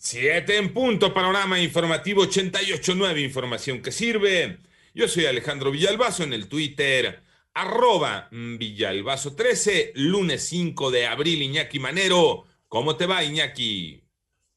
Siete en punto, panorama informativo 88.9, información que sirve. Yo soy Alejandro Villalbazo en el Twitter, arroba Villalbazo13, lunes 5 de abril, Iñaki Manero. ¿Cómo te va, Iñaki?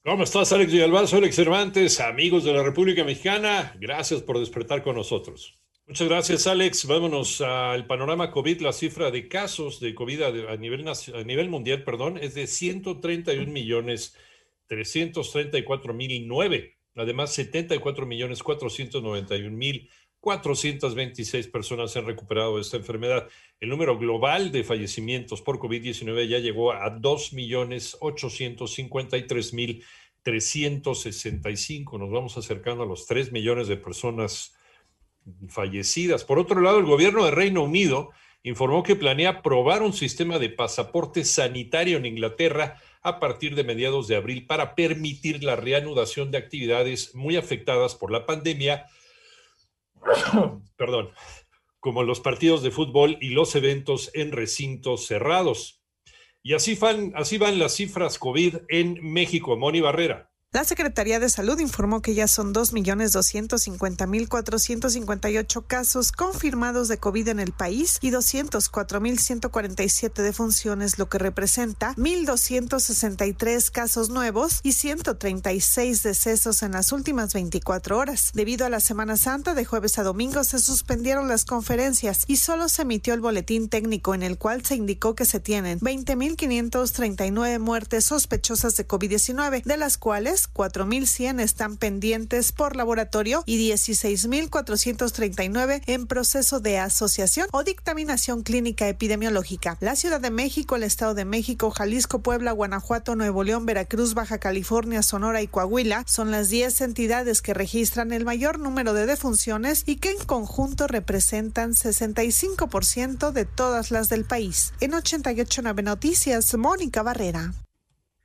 ¿Cómo estás, Alex Villalbazo, Alex Cervantes, amigos de la República Mexicana? Gracias por despertar con nosotros. Muchas gracias, Alex. Vámonos al panorama COVID. La cifra de casos de COVID a nivel, a nivel mundial perdón, es de 131 millones de 334.009. Además, 74.491.426 personas se han recuperado de esta enfermedad. El número global de fallecimientos por COVID-19 ya llegó a 2.853.365. Nos vamos acercando a los 3 millones de personas fallecidas. Por otro lado, el gobierno de Reino Unido informó que planea probar un sistema de pasaporte sanitario en Inglaterra a partir de mediados de abril para permitir la reanudación de actividades muy afectadas por la pandemia perdón, como los partidos de fútbol y los eventos en recintos cerrados. Y así van, así van las cifras COVID en México. Moni Barrera. La Secretaría de Salud informó que ya son 2.250.458 casos confirmados de COVID en el país y 204.147 defunciones, lo que representa 1.263 casos nuevos y 136 decesos en las últimas 24 horas. Debido a la Semana Santa, de jueves a domingo se suspendieron las conferencias y solo se emitió el boletín técnico en el cual se indicó que se tienen 20.539 muertes sospechosas de COVID-19, de las cuales 4.100 están pendientes por laboratorio y 16.439 en proceso de asociación o dictaminación clínica epidemiológica. La Ciudad de México, el Estado de México, Jalisco, Puebla, Guanajuato, Nuevo León, Veracruz, Baja California, Sonora y Coahuila son las 10 entidades que registran el mayor número de defunciones y que en conjunto representan 65% de todas las del país. En 889 Noticias, Mónica Barrera.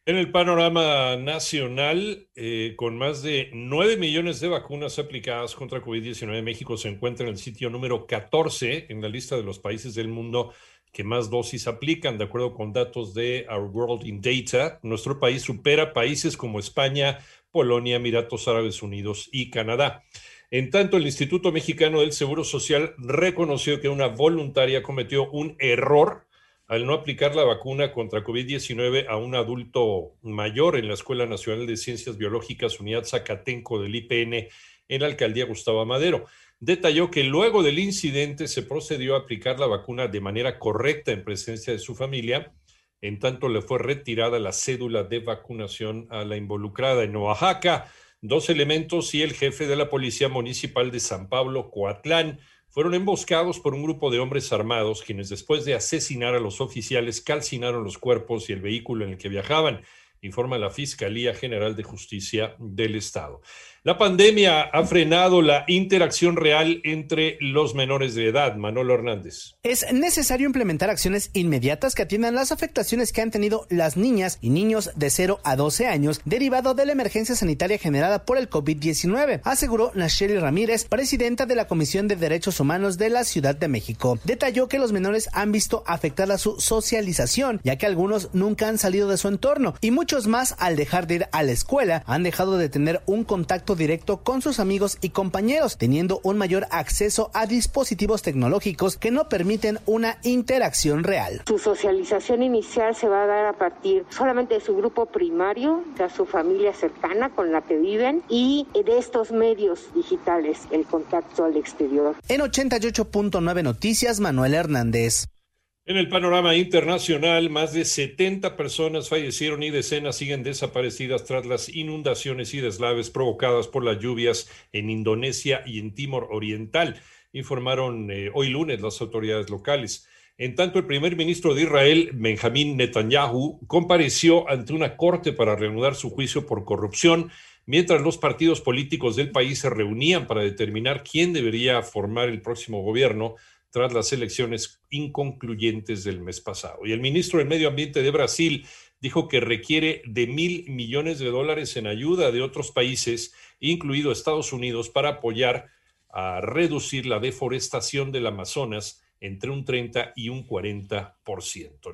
En el panorama nacional, eh, con más de 9 millones de vacunas aplicadas contra COVID-19, México se encuentra en el sitio número 14 en la lista de los países del mundo que más dosis aplican, de acuerdo con datos de Our World in Data. Nuestro país supera países como España, Polonia, Emiratos Árabes Unidos y Canadá. En tanto, el Instituto Mexicano del Seguro Social reconoció que una voluntaria cometió un error al no aplicar la vacuna contra COVID-19 a un adulto mayor en la Escuela Nacional de Ciencias Biológicas Unidad Zacatenco del IPN en la alcaldía Gustavo Madero. Detalló que luego del incidente se procedió a aplicar la vacuna de manera correcta en presencia de su familia, en tanto le fue retirada la cédula de vacunación a la involucrada en Oaxaca. Dos elementos y el jefe de la Policía Municipal de San Pablo, Coatlán, fueron emboscados por un grupo de hombres armados quienes después de asesinar a los oficiales calcinaron los cuerpos y el vehículo en el que viajaban, informa la Fiscalía General de Justicia del Estado. La pandemia ha frenado la interacción real entre los menores de edad. Manolo Hernández. Es necesario implementar acciones inmediatas que atiendan las afectaciones que han tenido las niñas y niños de 0 a 12 años derivado de la emergencia sanitaria generada por el COVID-19, aseguró Nacheli Ramírez, presidenta de la Comisión de Derechos Humanos de la Ciudad de México. Detalló que los menores han visto afectada su socialización, ya que algunos nunca han salido de su entorno y muchos más al dejar de ir a la escuela han dejado de tener un contacto directo con sus amigos y compañeros, teniendo un mayor acceso a dispositivos tecnológicos que no permiten una interacción real. Su socialización inicial se va a dar a partir solamente de su grupo primario, de su familia cercana con la que viven y de estos medios digitales, el contacto al exterior. En 88.9 Noticias, Manuel Hernández. En el panorama internacional, más de 70 personas fallecieron y decenas siguen desaparecidas tras las inundaciones y deslaves provocadas por las lluvias en Indonesia y en Timor Oriental, informaron eh, hoy lunes las autoridades locales. En tanto, el primer ministro de Israel, Benjamín Netanyahu, compareció ante una corte para reanudar su juicio por corrupción, mientras los partidos políticos del país se reunían para determinar quién debería formar el próximo gobierno tras las elecciones inconcluyentes del mes pasado. Y el ministro del Medio Ambiente de Brasil dijo que requiere de mil millones de dólares en ayuda de otros países, incluido Estados Unidos, para apoyar a reducir la deforestación del Amazonas entre un 30 y un 40%.